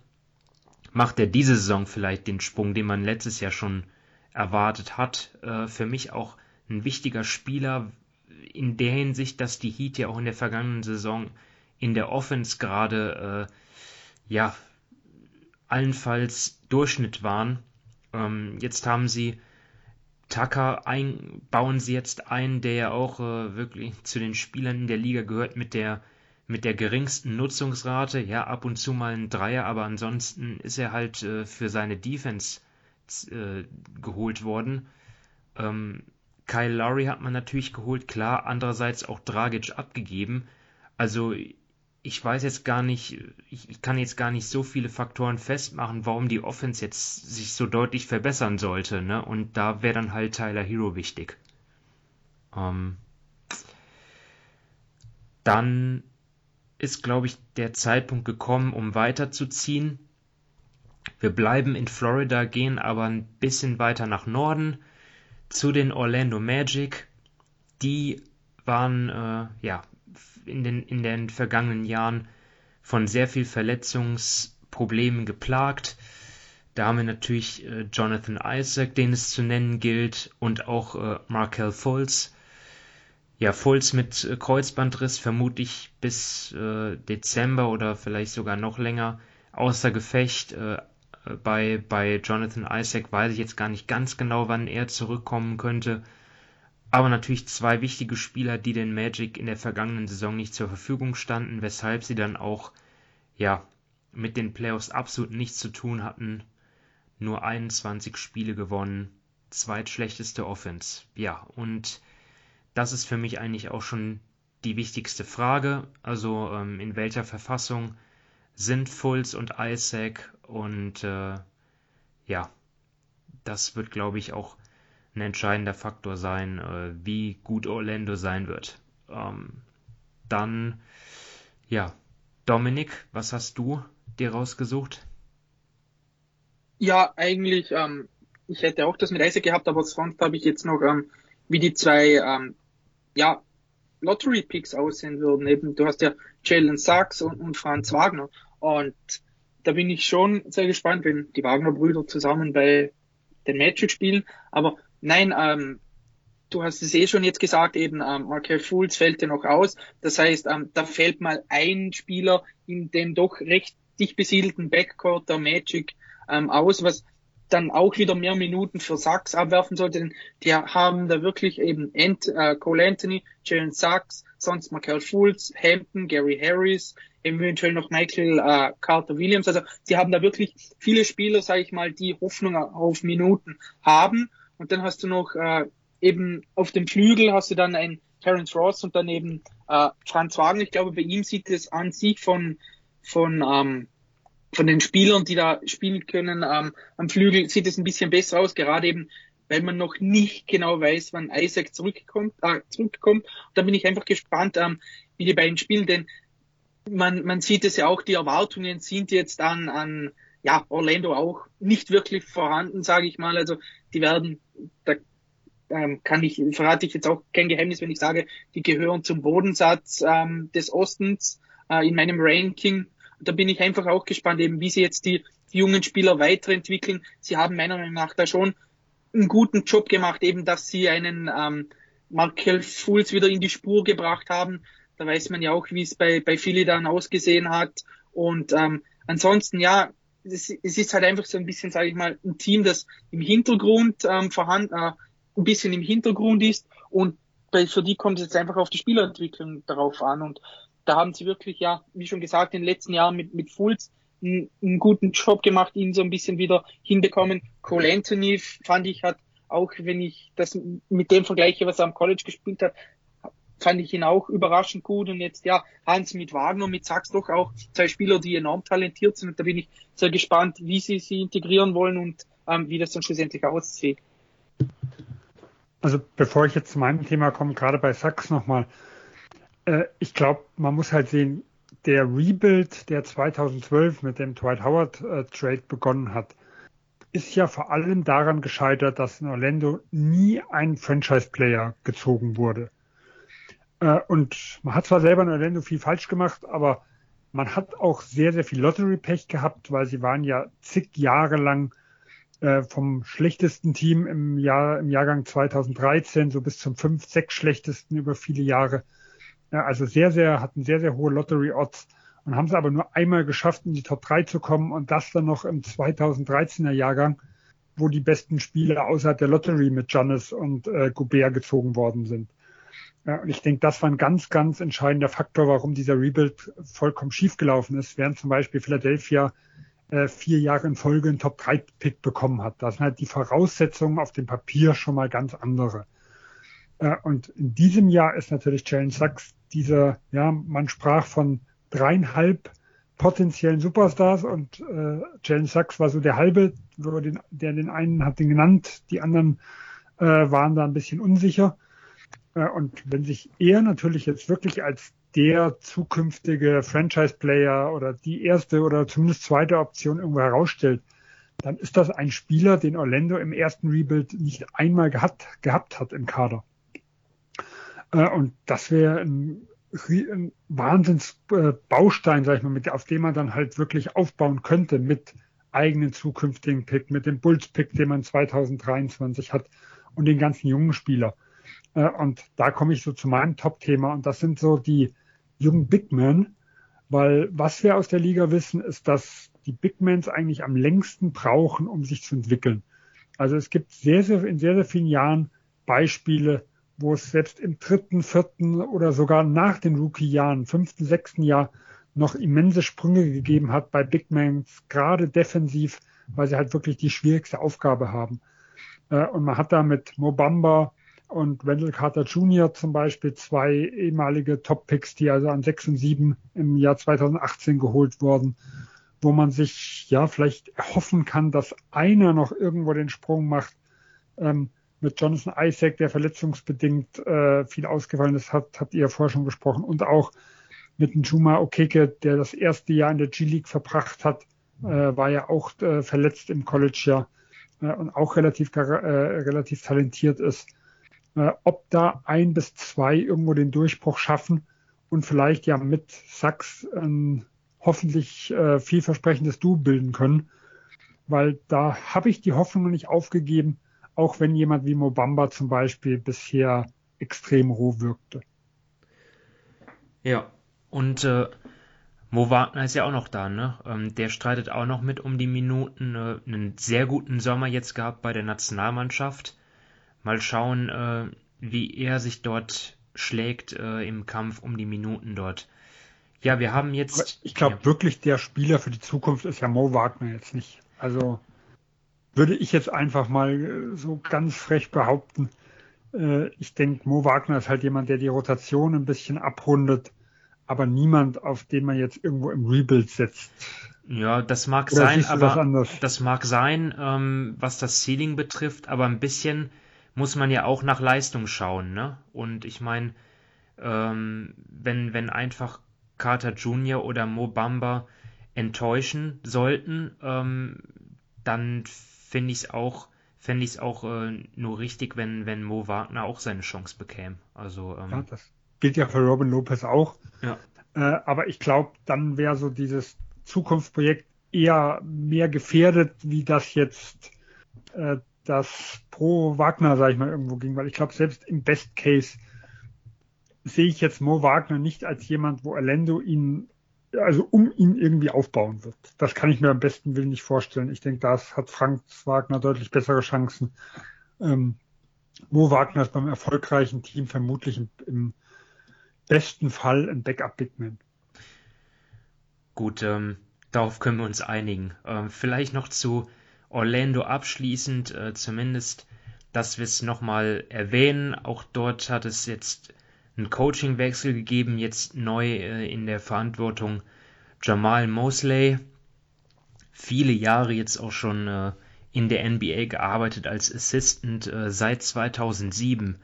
macht er diese Saison vielleicht den Sprung, den man letztes Jahr schon erwartet hat? Äh, für mich auch ein wichtiger Spieler in der Hinsicht, dass die Heat ja auch in der vergangenen Saison in der Offense gerade äh, ja allenfalls Durchschnitt waren. Ähm, jetzt haben sie Tucker ein, bauen sie jetzt ein, der ja auch äh, wirklich zu den Spielern in der Liga gehört mit der mit der geringsten Nutzungsrate. Ja, ab und zu mal ein Dreier, aber ansonsten ist er halt äh, für seine Defense äh, geholt worden. Ähm, Kyle Lowry hat man natürlich geholt, klar, andererseits auch Dragic abgegeben. Also ich weiß jetzt gar nicht, ich, kann jetzt gar nicht so viele Faktoren festmachen, warum die Offense jetzt sich so deutlich verbessern sollte, ne? Und da wäre dann halt Tyler Hero wichtig. Ähm, dann ist, glaube ich, der Zeitpunkt gekommen, um weiterzuziehen. Wir bleiben in Florida, gehen aber ein bisschen weiter nach Norden zu den Orlando Magic. Die waren äh, ja in den, in den vergangenen Jahren von sehr viel Verletzungsproblemen geplagt. Da haben wir natürlich äh, Jonathan Isaac, den es zu nennen gilt, und auch äh, Markel Fultz. Ja, Fultz mit äh, Kreuzbandriss vermutlich bis äh, Dezember oder vielleicht sogar noch länger außer Gefecht. Äh, bei, bei Jonathan Isaac weiß ich jetzt gar nicht ganz genau, wann er zurückkommen könnte aber natürlich zwei wichtige Spieler, die den Magic in der vergangenen Saison nicht zur Verfügung standen, weshalb sie dann auch ja mit den Playoffs absolut nichts zu tun hatten. Nur 21 Spiele gewonnen, zweitschlechteste Offense. Ja, und das ist für mich eigentlich auch schon die wichtigste Frage. Also ähm, in welcher Verfassung sind Fultz und Isaac und äh, ja, das wird glaube ich auch ein entscheidender Faktor sein, äh, wie gut Orlando sein wird. Ähm, dann, ja, Dominik, was hast du dir rausgesucht? Ja, eigentlich, ähm, ich hätte auch das mit Eise gehabt, aber sonst habe ich jetzt noch, ähm, wie die zwei, ähm, ja, Lottery-Picks aussehen würden. Eben, du hast ja Jalen Sachs und, und Franz Wagner. Und da bin ich schon sehr gespannt, wenn die Wagner-Brüder zusammen bei den Magic spielen. Aber Nein, ähm, du hast es eh schon jetzt gesagt, eben ähm, Markel Fultz fällt ja noch aus. Das heißt, ähm, da fällt mal ein Spieler in dem doch recht dicht besiedelten Backcourt der Magic ähm, aus, was dann auch wieder mehr Minuten für Sachs abwerfen sollte. Denn die haben da wirklich eben Ant, äh, Cole Anthony, Jalen Sachs, sonst Markel Fultz, Hampton, Gary Harris, eventuell noch Michael äh, Carter Williams. Also sie haben da wirklich viele Spieler, sage ich mal, die Hoffnung auf Minuten haben. Und dann hast du noch äh, eben auf dem Flügel hast du dann ein Terence Ross und dann eben äh, Franz Wagner. Ich glaube, bei ihm sieht es an sich von, von, ähm, von den Spielern, die da spielen können, ähm, am Flügel sieht es ein bisschen besser aus, gerade eben, weil man noch nicht genau weiß, wann Isaac zurückkommt. Äh, zurückkommt. Und da bin ich einfach gespannt, ähm, wie die beiden spielen, denn man, man sieht es ja auch, die Erwartungen sind jetzt an, an ja, Orlando auch nicht wirklich vorhanden, sage ich mal. Also die werden, da ähm, kann ich, verrate ich jetzt auch kein Geheimnis, wenn ich sage, die gehören zum Bodensatz ähm, des Ostens äh, in meinem Ranking. Da bin ich einfach auch gespannt, eben wie sie jetzt die, jungen Spieler weiterentwickeln. Sie haben meiner Meinung nach da schon einen guten Job gemacht, eben dass sie einen ähm, Markel Fultz wieder in die Spur gebracht haben. Da weiß man ja auch, wie es bei, bei Philly dann ausgesehen hat. Und ähm, ansonsten, ja, es, es ist halt einfach so ein bisschen, sage ich mal, ein Team, das im Hintergrund ähm, vorhanden, äh, ein bisschen im Hintergrund ist und bei, für die kommt es jetzt einfach auf die Spielerentwicklung darauf an und da haben sie wirklich, ja, wie schon gesagt, in den letzten Jahren mit, mit Fulz einen, einen guten Job gemacht, ihn so ein bisschen wieder hinbekommen. Cole Anthony fand ich hat auch, wenn ich das mit dem vergleiche, was er am College gespielt hat, fand ich ihn auch überraschend gut. Und jetzt, ja, Hans mit Wagner, mit Sachs doch auch zwei Spieler, die enorm talentiert sind. Und da bin ich sehr gespannt, wie sie sie integrieren wollen und ähm, wie das dann schlussendlich aussieht. Also bevor ich jetzt zu meinem Thema komme, gerade bei Sachs nochmal, äh, ich glaube, man muss halt sehen, der Rebuild, der 2012 mit dem Dwight Howard äh, Trade begonnen hat, ist ja vor allem daran gescheitert, dass in Orlando nie ein Franchise-Player gezogen wurde. Äh, und man hat zwar selber in Orlando viel falsch gemacht, aber man hat auch sehr, sehr viel Lottery-Pech gehabt, weil sie waren ja zig Jahre lang äh, vom schlechtesten Team im Jahr, im Jahrgang 2013 so bis zum fünf, sechs schlechtesten über viele Jahre. Ja, also sehr, sehr, hatten sehr, sehr hohe Lottery-Odds und haben es aber nur einmal geschafft, in die Top 3 zu kommen und das dann noch im 2013er Jahrgang, wo die besten Spieler außerhalb der Lottery mit Giannis und äh, Gobert gezogen worden sind. Ja, und ich denke, das war ein ganz, ganz entscheidender Faktor, warum dieser Rebuild vollkommen schiefgelaufen ist, während zum Beispiel Philadelphia äh, vier Jahre in Folge einen Top-3-Pick bekommen hat. Da sind halt die Voraussetzungen auf dem Papier schon mal ganz andere. Äh, und in diesem Jahr ist natürlich Jalen Sachs dieser, ja, man sprach von dreieinhalb potenziellen Superstars und äh, Jalen Sachs war so der halbe, der den einen hat den genannt, die anderen äh, waren da ein bisschen unsicher. Äh, und wenn sich er natürlich jetzt wirklich als der zukünftige Franchise-Player oder die erste oder zumindest zweite Option irgendwo herausstellt, dann ist das ein Spieler, den Orlando im ersten Rebuild nicht einmal gehabt, gehabt hat im Kader. Äh, und das wäre ein, ein Wahnsinnsbaustein, sag ich mal, mit, auf dem man dann halt wirklich aufbauen könnte mit eigenen zukünftigen Pick, mit dem Bulls-Pick, den man 2023 hat und den ganzen jungen Spieler. Äh, und da komme ich so zu meinem Top-Thema und das sind so die jungen Big Men, weil was wir aus der Liga wissen, ist, dass die Big Mens eigentlich am längsten brauchen, um sich zu entwickeln. Also es gibt sehr, sehr, in sehr, sehr vielen Jahren Beispiele, wo es selbst im dritten, vierten oder sogar nach den Rookie-Jahren, fünften, sechsten Jahr noch immense Sprünge gegeben hat bei Big Mans, gerade defensiv, weil sie halt wirklich die schwierigste Aufgabe haben. Äh, und man hat da mit Mobamba, und Wendell Carter Jr. zum Beispiel, zwei ehemalige Top-Picks, die also an 6 und 7 im Jahr 2018 geholt wurden, wo man sich ja vielleicht erhoffen kann, dass einer noch irgendwo den Sprung macht. Ähm, mit Jonathan Isaac, der verletzungsbedingt äh, viel ausgefallen ist, hat, habt ihr ja vorher schon gesprochen. Und auch mit Njuma Okeke, der das erste Jahr in der G-League verbracht hat, äh, war ja auch äh, verletzt im College-Jahr äh, und auch relativ, äh, relativ talentiert ist äh, ob da ein bis zwei irgendwo den Durchbruch schaffen und vielleicht ja mit Sachs ein hoffentlich vielversprechendes Du bilden können, weil da habe ich die Hoffnung nicht aufgegeben, auch wenn jemand wie Mobamba zum Beispiel bisher extrem roh wirkte. Ja, und äh, Mo Wagner ist ja auch noch da, ne? Ähm, der streitet auch noch mit um die Minuten. Äh, einen sehr guten Sommer jetzt gehabt bei der Nationalmannschaft. Mal schauen, äh, wie er sich dort schlägt äh, im Kampf um die Minuten dort. Ja, wir haben jetzt. Ich glaube ja. wirklich, der Spieler für die Zukunft ist ja Mo Wagner jetzt nicht. Also würde ich jetzt einfach mal äh, so ganz frech behaupten. Äh, ich denke, Mo Wagner ist halt jemand, der die Rotation ein bisschen abrundet, aber niemand, auf den man jetzt irgendwo im Rebuild setzt. Ja, das mag Oder sein, aber das mag sein, ähm, was das Ceiling betrifft, aber ein bisschen muss man ja auch nach Leistung schauen, ne? Und ich meine, ähm, wenn, wenn einfach Carter Jr. oder Mo Bamba enttäuschen sollten, ähm, dann finde ich es auch, fände ich es auch äh, nur richtig, wenn, wenn Mo Wagner auch seine Chance bekäme. Also, ähm, ja, das gilt ja für Robin Lopez auch. Ja. Äh, aber ich glaube, dann wäre so dieses Zukunftsprojekt eher mehr gefährdet, wie das jetzt äh, das pro Wagner, sage ich mal, irgendwo ging, weil ich glaube, selbst im Best Case sehe ich jetzt Mo Wagner nicht als jemand, wo Orlando ihn, also um ihn irgendwie aufbauen wird. Das kann ich mir am besten Willen nicht vorstellen. Ich denke, da hat Frank Wagner deutlich bessere Chancen. Ähm, Mo Wagner ist beim erfolgreichen Team vermutlich im, im besten Fall ein Backup-Bigman. Gut, ähm, darauf können wir uns einigen. Ähm, vielleicht noch zu Orlando abschließend, äh, zumindest, dass wir es nochmal erwähnen. Auch dort hat es jetzt einen Coachingwechsel gegeben, jetzt neu äh, in der Verantwortung Jamal Mosley. Viele Jahre jetzt auch schon äh, in der NBA gearbeitet als Assistant äh, seit 2007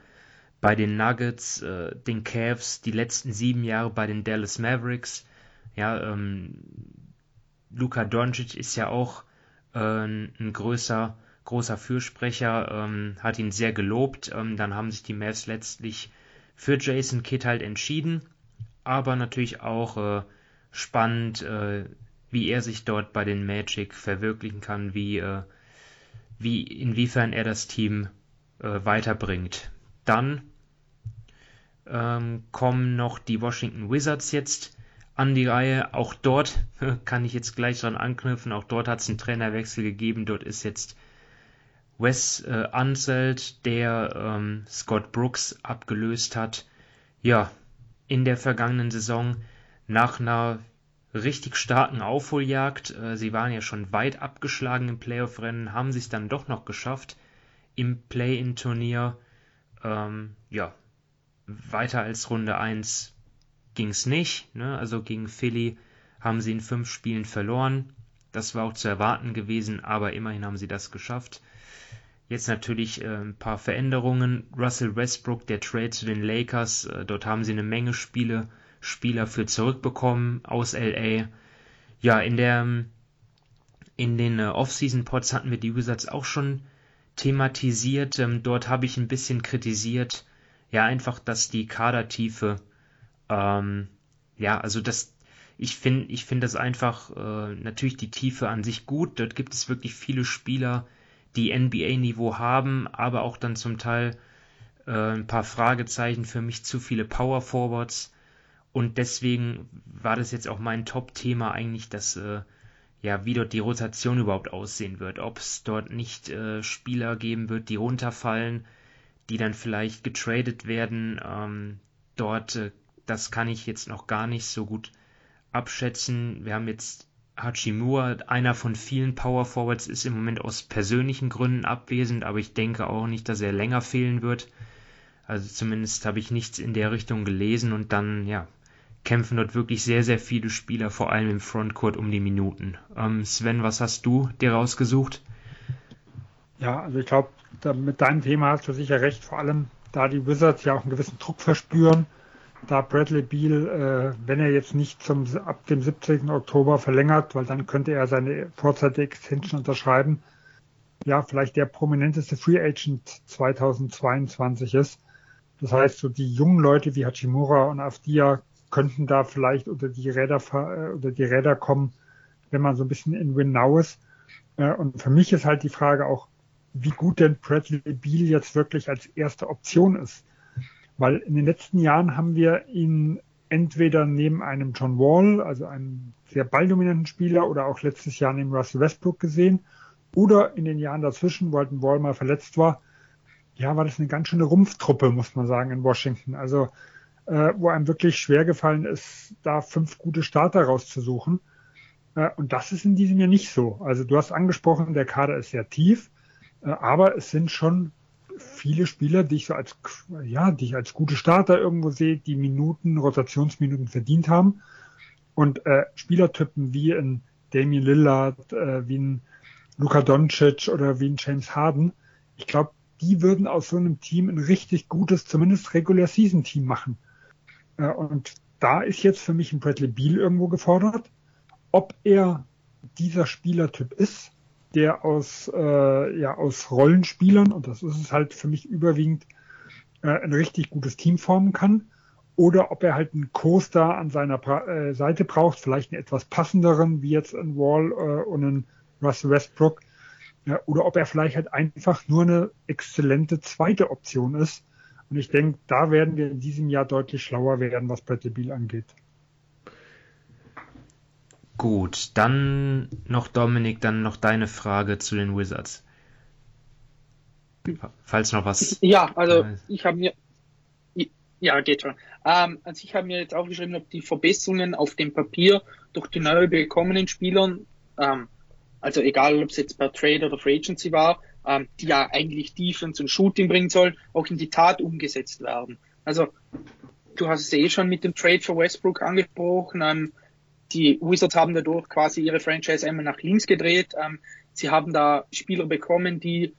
bei den Nuggets, äh, den Cavs, die letzten sieben Jahre bei den Dallas Mavericks. Ja, ähm, Luka Doncic ist ja auch äh, ein größer, großer Fürsprecher, ähm, hat ihn sehr gelobt. Ähm, dann haben sich die Mavs letztlich für Jason Kidd halt entschieden, aber natürlich auch äh, spannend, äh, wie er sich dort bei den Magic verwirklichen kann, wie, äh, wie inwiefern er das Team äh, weiterbringt. Dann ähm, kommen noch die Washington Wizards jetzt an die Reihe. Auch dort kann ich jetzt gleich dran anknüpfen. Auch dort hat es einen Trainerwechsel gegeben. Dort ist jetzt Wes äh, Unseld, der ähm, Scott Brooks abgelöst hat. ja, in der vergangenen Saison nach einer richtig starken Aufholjagd. Äh, sie waren ja schon weit abgeschlagen im Playoff-Rennen, haben sich dann doch noch geschafft im Play-in-Turnier. Ähm, ja, weiter als Runde 1 ging es nicht. Ne? Also gegen Philly haben sie in fünf Spielen verloren. Das war auch zu erwarten gewesen, aber immerhin haben sie das geschafft. Jetzt natürlich äh, ein paar Veränderungen. Russell Westbrook, der Trade zu den Lakers, äh, dort haben sie eine Menge Spiele, Spieler für zurückbekommen aus LA. Ja, in der in den äh, Off-Season-Pods hatten wir die Wizards auch schon thematisiert. Ähm, dort habe ich ein bisschen kritisiert, ja, einfach, dass die Kadertiefe, ähm, ja, also das, ich finde, ich finde das einfach, äh, natürlich die Tiefe an sich gut. Dort gibt es wirklich viele Spieler, die NBA-Niveau haben, aber auch dann zum Teil äh, ein paar Fragezeichen für mich zu viele Power Forwards. Und deswegen war das jetzt auch mein Top-Thema eigentlich, dass äh, ja, wie dort die Rotation überhaupt aussehen wird. Ob es dort nicht äh, Spieler geben wird, die runterfallen, die dann vielleicht getradet werden. Ähm, dort, äh, das kann ich jetzt noch gar nicht so gut abschätzen. Wir haben jetzt Hachimura, einer von vielen Power Forwards, ist im Moment aus persönlichen Gründen abwesend, aber ich denke auch nicht, dass er länger fehlen wird. Also zumindest habe ich nichts in der Richtung gelesen und dann, ja, kämpfen dort wirklich sehr, sehr viele Spieler, vor allem im Frontcourt, um die Minuten. Ähm, Sven, was hast du dir rausgesucht? Ja, also ich glaube, mit deinem Thema hast du sicher recht, vor allem da die Wizards ja auch einen gewissen Druck verspüren, da Bradley Beal, äh, wenn er jetzt nicht zum, ab dem 17. Oktober verlängert, weil dann könnte er seine vorzeitige Extension unterschreiben, ja, vielleicht der prominenteste Free Agent 2022 ist. Das heißt, so die jungen Leute wie Hachimura und Afdia könnten da vielleicht unter die Räder, äh, unter die Räder kommen, wenn man so ein bisschen in Win Now ist. Äh, und für mich ist halt die Frage auch, wie gut denn Bradley Beal jetzt wirklich als erste Option ist. Weil in den letzten Jahren haben wir ihn entweder neben einem John Wall, also einem sehr balldominanten Spieler, oder auch letztes Jahr neben Russell Westbrook gesehen, oder in den Jahren dazwischen, wo halt ein Wall mal verletzt war, ja, war das eine ganz schöne Rumpftruppe, muss man sagen, in Washington. Also äh, wo einem wirklich schwer gefallen ist, da fünf gute Starter rauszusuchen. Äh, und das ist in diesem Jahr nicht so. Also du hast angesprochen, der Kader ist sehr tief, äh, aber es sind schon viele Spieler, die ich so als, ja, die ich als gute Starter irgendwo sehe, die Minuten, Rotationsminuten verdient haben. Und äh, Spielertypen wie ein Damien Lillard, äh, wie ein Luka Doncic oder wie ein James Harden, ich glaube, die würden aus so einem Team ein richtig gutes, zumindest Regular Season Team machen. Äh, und da ist jetzt für mich ein Bradley Beal irgendwo gefordert. Ob er dieser Spielertyp ist, der aus, äh, ja, aus Rollenspielern, und das ist es halt für mich überwiegend, äh, ein richtig gutes Team formen kann, oder ob er halt einen Co-Star an seiner pra äh, Seite braucht, vielleicht einen etwas passenderen, wie jetzt ein Wall äh, und ein Russell Westbrook, ja, oder ob er vielleicht halt einfach nur eine exzellente zweite Option ist, und ich denke, da werden wir in diesem Jahr deutlich schlauer werden, was Bradley Beal angeht. Gut, dann noch Dominik, dann noch deine Frage zu den Wizards. Falls noch was. Ja, also äh, ich habe mir. Ja, geht schon. Ähm, also ich habe mir jetzt aufgeschrieben, ob die Verbesserungen auf dem Papier durch die neu bekommenen Spielern, ähm, also egal ob es jetzt per Trade oder Free Agency war, ähm, die ja eigentlich Defense und Shooting bringen sollen, auch in die Tat umgesetzt werden. Also du hast es eh schon mit dem Trade für Westbrook angesprochen. Ähm, die Wizards haben dadurch quasi ihre Franchise einmal nach links gedreht. Ähm, sie haben da Spieler bekommen, die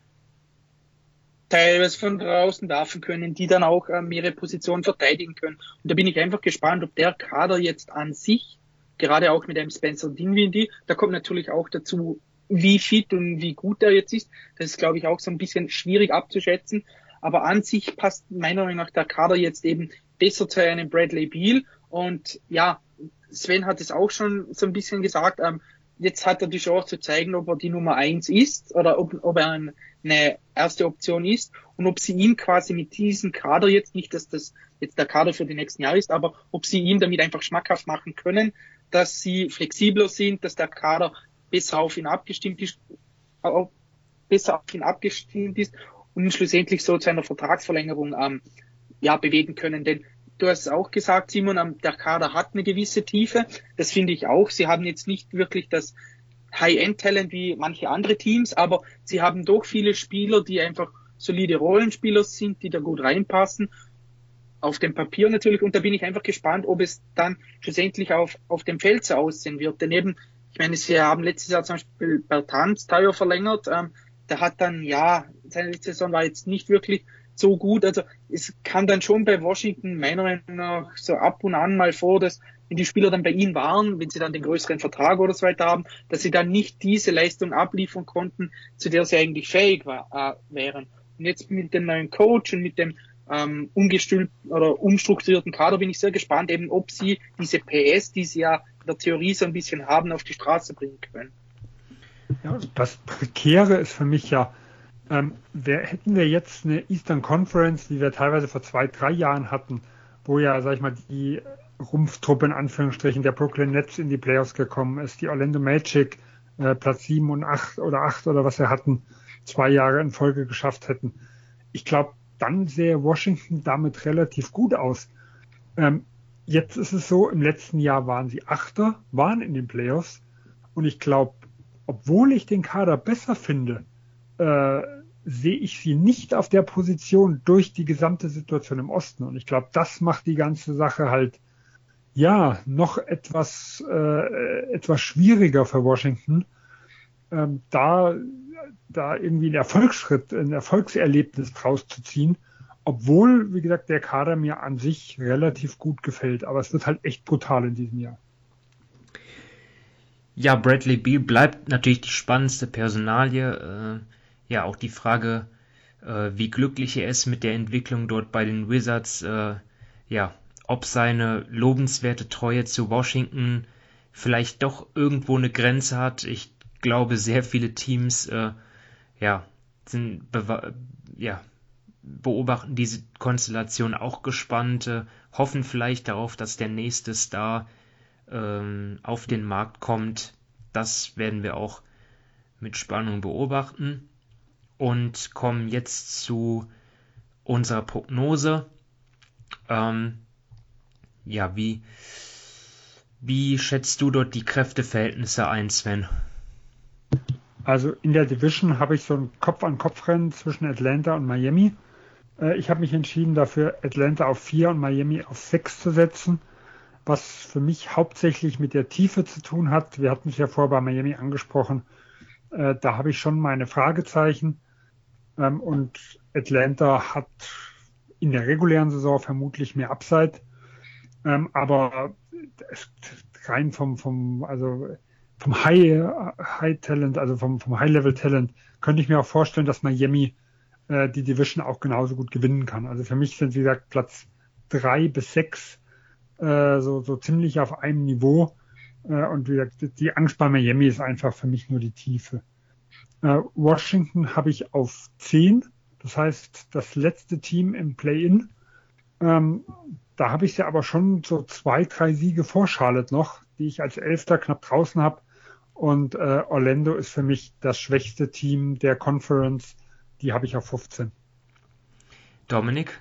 teilweise von draußen werfen können, die dann auch ähm, ihre Position verteidigen können. Und da bin ich einfach gespannt, ob der Kader jetzt an sich, gerade auch mit einem Spencer Dinwiddie, da kommt natürlich auch dazu, wie fit und wie gut er jetzt ist, das ist, glaube ich, auch so ein bisschen schwierig abzuschätzen. Aber an sich passt meiner Meinung nach der Kader jetzt eben besser zu einem Bradley Beal. Und ja, Sven hat es auch schon so ein bisschen gesagt, ähm, jetzt hat er die Chance zu zeigen, ob er die Nummer eins ist oder ob, ob er eine erste Option ist und ob sie ihn quasi mit diesem Kader jetzt, nicht dass das jetzt der Kader für die nächsten Jahre ist, aber ob sie ihn damit einfach schmackhaft machen können, dass sie flexibler sind, dass der Kader besser auf ihn abgestimmt ist, besser auf ihn abgestimmt ist und schlussendlich so zu einer Vertragsverlängerung ähm, ja bewegen können. Denn du hast es auch gesagt, Simon, der Kader hat eine gewisse Tiefe. Das finde ich auch. Sie haben jetzt nicht wirklich das High-End-Talent wie manche andere Teams, aber sie haben doch viele Spieler, die einfach solide Rollenspieler sind, die da gut reinpassen. Auf dem Papier natürlich. Und da bin ich einfach gespannt, ob es dann schlussendlich auf, auf dem Feld so aussehen wird. Denn eben, ich meine, sie haben letztes Jahr zum Beispiel Bertans teuer verlängert. Ähm, der hat dann, ja, seine letzte Saison war jetzt nicht wirklich so gut. Also es kam dann schon bei Washington meiner Meinung nach so ab und an mal vor, dass wenn die Spieler dann bei ihnen waren, wenn sie dann den größeren Vertrag oder so weiter haben, dass sie dann nicht diese Leistung abliefern konnten, zu der sie eigentlich fähig war, äh, wären. Und jetzt mit dem neuen Coach und mit dem ähm, umgestülpt oder umstrukturierten Kader bin ich sehr gespannt, eben ob sie diese PS, die sie ja in der Theorie so ein bisschen haben, auf die Straße bringen können. Ja, das Prekäre ist für mich ja, ähm, wer, hätten wir jetzt eine Eastern Conference, wie wir teilweise vor zwei, drei Jahren hatten, wo ja, sag ich mal, die Rumpftruppe in Anführungsstrichen der Brooklyn Nets in die Playoffs gekommen ist, die Orlando Magic äh, Platz sieben und acht oder acht oder was wir hatten, zwei Jahre in Folge geschafft hätten. Ich glaube, dann sähe Washington damit relativ gut aus. Ähm, jetzt ist es so, im letzten Jahr waren sie Achter, waren in den Playoffs und ich glaube, obwohl ich den Kader besser finde, äh, sehe ich sie nicht auf der Position durch die gesamte Situation im Osten. Und ich glaube, das macht die ganze Sache halt ja noch etwas äh, etwas schwieriger für Washington, ähm, da da irgendwie einen Erfolgsschritt, ein Erfolgserlebnis draus zu ziehen, obwohl, wie gesagt, der Kader mir an sich relativ gut gefällt. Aber es wird halt echt brutal in diesem Jahr. Ja, Bradley Beal bleibt natürlich die spannendste Personalie. Äh ja auch die Frage, äh, wie glücklich er ist mit der Entwicklung dort bei den Wizards, äh, ja, ob seine lobenswerte Treue zu Washington vielleicht doch irgendwo eine Grenze hat. Ich glaube, sehr viele Teams, äh, ja, sind ja, beobachten diese Konstellation auch gespannt, äh, hoffen vielleicht darauf, dass der nächste Star ähm, auf den Markt kommt. Das werden wir auch mit Spannung beobachten und kommen jetzt zu unserer Prognose. Ähm, ja, wie, wie schätzt du dort die Kräfteverhältnisse ein, Sven? Also in der Division habe ich so ein Kopf-an-Kopf-Rennen zwischen Atlanta und Miami. Äh, ich habe mich entschieden dafür, Atlanta auf 4 und Miami auf 6 zu setzen, was für mich hauptsächlich mit der Tiefe zu tun hat. Wir hatten es ja vorher bei Miami angesprochen. Äh, da habe ich schon meine Fragezeichen. Ähm, und Atlanta hat in der regulären Saison vermutlich mehr Upside. Ähm, aber rein vom, vom, also vom High, High Talent, also vom, vom High Level Talent, könnte ich mir auch vorstellen, dass Miami äh, die Division auch genauso gut gewinnen kann. Also für mich sind, wie gesagt, Platz drei bis sechs äh, so, so ziemlich auf einem Niveau. Äh, und wie gesagt, die Angst bei Miami ist einfach für mich nur die Tiefe. Äh, Washington habe ich auf 10, das heißt das letzte Team im Play-In. Ähm, da habe ich ja aber schon so zwei, drei Siege vor Charlotte noch, die ich als Elfter knapp draußen habe. Und äh, Orlando ist für mich das schwächste Team der Conference. Die habe ich auf 15. Dominik?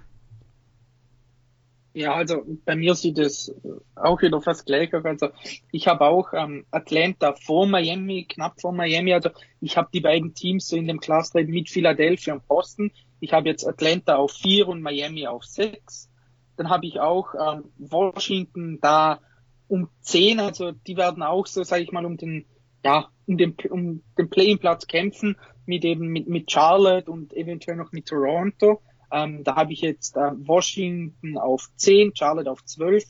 Ja, also bei mir sieht es auch wieder fast gleich aus. Also ich habe auch ähm, Atlanta vor Miami, knapp vor Miami. Also ich habe die beiden Teams so in dem Cluster mit Philadelphia und Boston. Ich habe jetzt Atlanta auf vier und Miami auf sechs. Dann habe ich auch ähm, Washington da um zehn. Also die werden auch so, sage ich mal, um den ja um den um den Play-in-Platz kämpfen mit eben mit mit Charlotte und eventuell noch mit Toronto. Ähm, da habe ich jetzt äh, Washington auf 10, Charlotte auf 12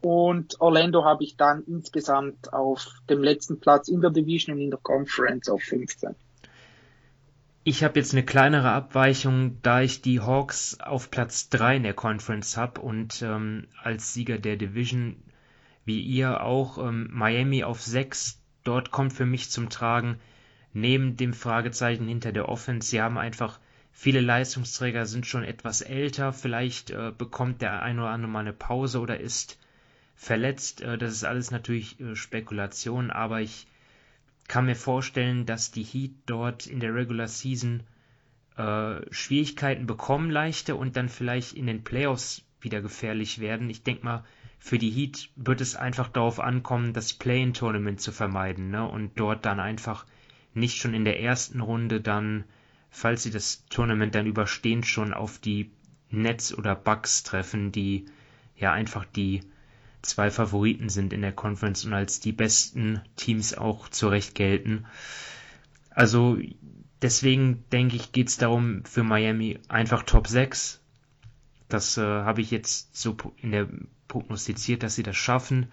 und Orlando habe ich dann insgesamt auf dem letzten Platz in der Division und in der Conference auf 15. Ich habe jetzt eine kleinere Abweichung, da ich die Hawks auf Platz 3 in der Conference habe und ähm, als Sieger der Division, wie ihr auch, ähm, Miami auf 6. Dort kommt für mich zum Tragen, neben dem Fragezeichen hinter der Offense. Sie haben einfach Viele Leistungsträger sind schon etwas älter, vielleicht äh, bekommt der ein oder andere mal eine Pause oder ist verletzt. Äh, das ist alles natürlich äh, Spekulation, aber ich kann mir vorstellen, dass die Heat dort in der Regular Season äh, Schwierigkeiten bekommen, leichte und dann vielleicht in den Playoffs wieder gefährlich werden. Ich denke mal, für die Heat wird es einfach darauf ankommen, das Play-in-Tournament zu vermeiden ne? und dort dann einfach nicht schon in der ersten Runde dann, falls sie das Tournament dann überstehen, schon auf die Nets oder Bucks treffen, die ja einfach die zwei Favoriten sind in der Conference und als die besten Teams auch zurecht gelten. Also deswegen denke ich, geht es darum für Miami einfach Top 6. Das äh, habe ich jetzt so in der prognostiziert, dass sie das schaffen.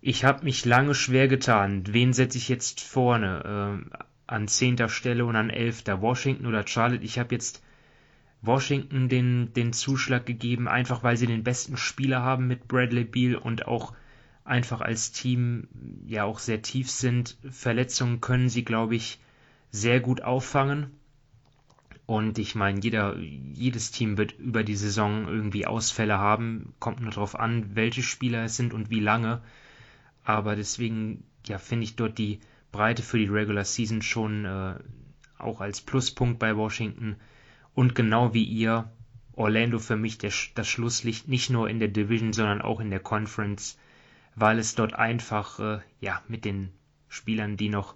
Ich habe mich lange schwer getan. Wen setze ich jetzt vorne? Äh, an zehnter Stelle und an elfter? Washington oder Charlotte? Ich habe jetzt Washington den, den Zuschlag gegeben, einfach weil sie den besten Spieler haben mit Bradley Beal und auch einfach als Team ja auch sehr tief sind. Verletzungen können sie, glaube ich, sehr gut auffangen. Und ich meine, jeder, jedes Team wird über die Saison irgendwie Ausfälle haben. Kommt nur darauf an, welche Spieler es sind und wie lange. Aber deswegen, ja, finde ich dort die Breite für die Regular Season schon äh, auch als Pluspunkt bei Washington. Und genau wie ihr, Orlando für mich der, das Schlusslicht nicht nur in der Division, sondern auch in der Conference, weil es dort einfach, äh, ja, mit den Spielern, die noch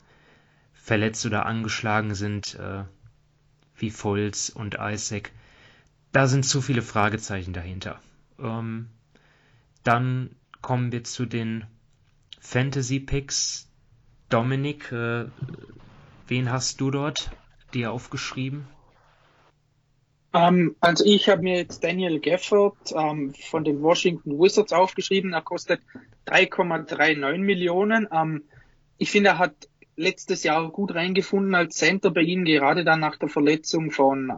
verletzt oder angeschlagen sind, äh, wie Fultz und Isaac. Da sind zu viele Fragezeichen dahinter. Ähm, dann kommen wir zu den Fantasy Picks. Dominik, äh, wen hast du dort dir aufgeschrieben? Um, ähm, also ich habe mir jetzt Daniel Gafford um, ähm, von den Washington Wizards aufgeschrieben. Er kostet 3,39 Millionen. Um, ähm, ich finde, er hat letztes Jahr gut reingefunden als Center bei ihnen, gerade dann nach der Verletzung von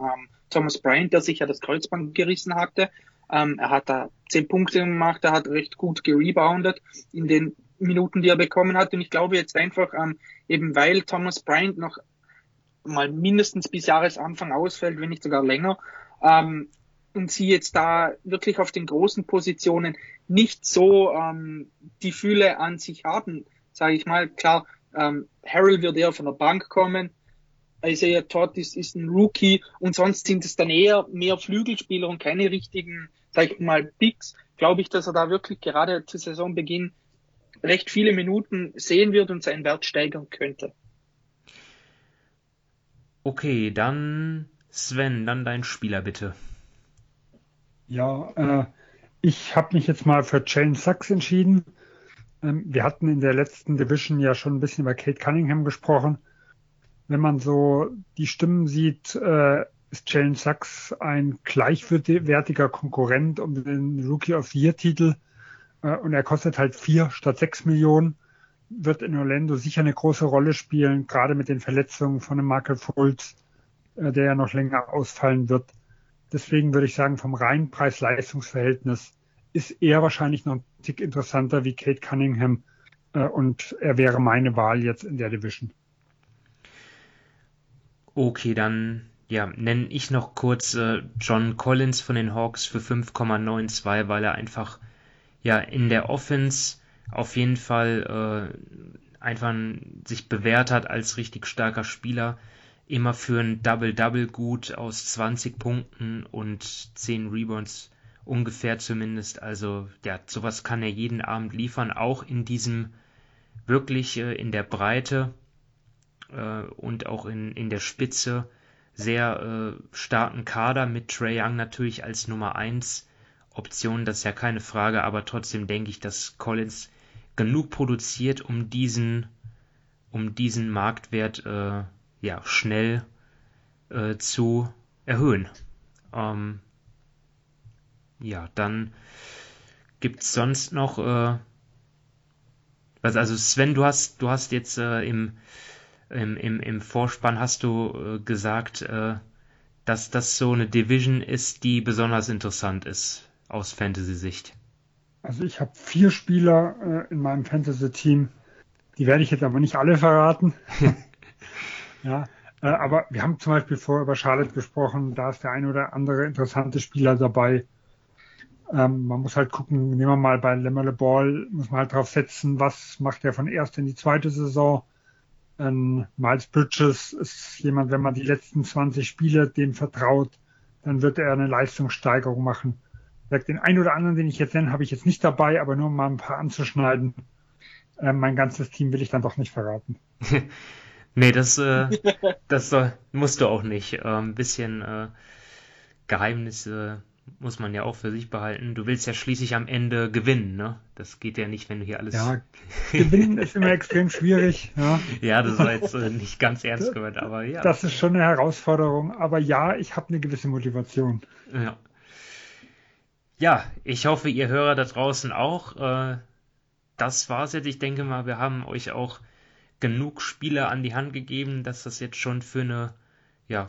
Thomas Bryant, der sich ja das Kreuzband gerissen hatte. Er hat da zehn Punkte gemacht, er hat recht gut gereboundet in den Minuten, die er bekommen hat. Und ich glaube jetzt einfach, ähm, eben weil Thomas Bryant noch mal mindestens bis Jahresanfang ausfällt, wenn nicht sogar länger, ähm, und sie jetzt da wirklich auf den großen Positionen nicht so ähm, die Fühle an sich haben, sage ich mal. Klar, ähm, Harrell wird eher von der Bank kommen. Isaiah Todd ist, ist ein Rookie und sonst sind es dann eher mehr Flügelspieler und keine richtigen, sag ich mal, Picks. Glaube ich, dass er da wirklich gerade zu Saisonbeginn recht viele Minuten sehen wird und seinen Wert steigern könnte. Okay, dann Sven, dann dein Spieler bitte. Ja, äh, ich habe mich jetzt mal für Jane Sachs entschieden. Ähm, wir hatten in der letzten Division ja schon ein bisschen über Kate Cunningham gesprochen. Wenn man so die Stimmen sieht, äh, ist Jalen Sachs ein gleichwertiger Konkurrent um den Rookie of the Year Titel und er kostet halt vier statt sechs Millionen. Wird in Orlando sicher eine große Rolle spielen, gerade mit den Verletzungen von dem Michael Fultz, äh, der ja noch länger ausfallen wird. Deswegen würde ich sagen, vom reinen Preis-Leistungs-Verhältnis ist er wahrscheinlich noch ein Tick interessanter wie Kate Cunningham äh, und er wäre meine Wahl jetzt in der Division. Okay, dann ja, nenne ich noch kurz äh, John Collins von den Hawks für 5,92, weil er einfach ja in der Offense auf jeden Fall äh, einfach sich bewährt hat als richtig starker Spieler. Immer für ein Double-Double gut aus 20 Punkten und 10 Rebounds ungefähr zumindest. Also ja, sowas kann er jeden Abend liefern, auch in diesem wirklich äh, in der Breite äh, und auch in, in der Spitze sehr äh, starken Kader mit Trey Young natürlich als Nummer 1 Option, das ist ja keine Frage, aber trotzdem denke ich, dass Collins genug produziert, um diesen, um diesen Marktwert äh, ja, schnell äh, zu erhöhen. Ähm, ja, dann gibt's sonst noch äh, was also Sven, du hast du hast jetzt äh, im, im, im, im Vorspann hast du äh, gesagt, äh, dass das so eine Division ist, die besonders interessant ist aus Fantasy-Sicht. Also ich habe vier Spieler äh, in meinem Fantasy-Team. Die werde ich jetzt aber nicht alle verraten. ja, äh, aber wir haben zum Beispiel vorher über Charlotte gesprochen. Da ist der ein oder andere interessante Spieler dabei. Ähm, man muss halt gucken, nehmen wir mal bei Lemmerle Ball, muss man halt drauf setzen, was macht er von erst in die zweite Saison. Ähm, Miles Bridges ist jemand, wenn man die letzten 20 Spiele dem vertraut, dann wird er eine Leistungssteigerung machen. Den einen oder anderen, den ich jetzt nenne, habe ich jetzt nicht dabei, aber nur um mal ein paar anzuschneiden. Äh, mein ganzes Team will ich dann doch nicht verraten. nee, das, äh, das äh, musst du auch nicht. Äh, ein bisschen äh, Geheimnisse muss man ja auch für sich behalten. Du willst ja schließlich am Ende gewinnen, ne? Das geht ja nicht, wenn du hier alles. Ja, gewinnen ist immer extrem schwierig. Ja, ja das war jetzt äh, nicht ganz ernst gemeint, aber ja. Das ist schon eine Herausforderung. Aber ja, ich habe eine gewisse Motivation. Ja. Ja, ich hoffe, ihr Hörer da draußen auch. Äh, das war's jetzt. Ich denke mal, wir haben euch auch genug Spieler an die Hand gegeben, dass das jetzt schon für eine ja,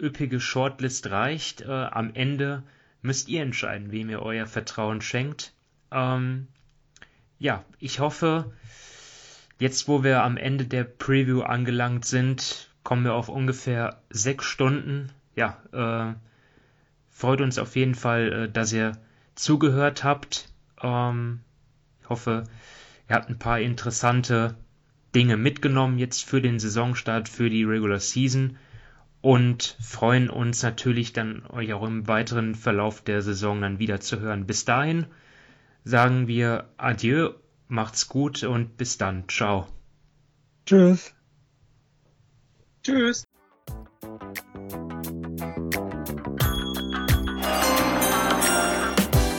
üppige Shortlist reicht. Äh, am Ende müsst ihr entscheiden, wem ihr euer Vertrauen schenkt. Ähm, ja, ich hoffe, jetzt wo wir am Ende der Preview angelangt sind, kommen wir auf ungefähr sechs Stunden. Ja, äh, freut uns auf jeden Fall, äh, dass ihr zugehört habt. Ähm, ich hoffe, ihr habt ein paar interessante Dinge mitgenommen jetzt für den Saisonstart, für die Regular Season und freuen uns natürlich dann euch auch im weiteren Verlauf der Saison dann wieder zu hören. Bis dahin sagen wir Adieu, macht's gut und bis dann. Ciao. Tschüss. Tschüss.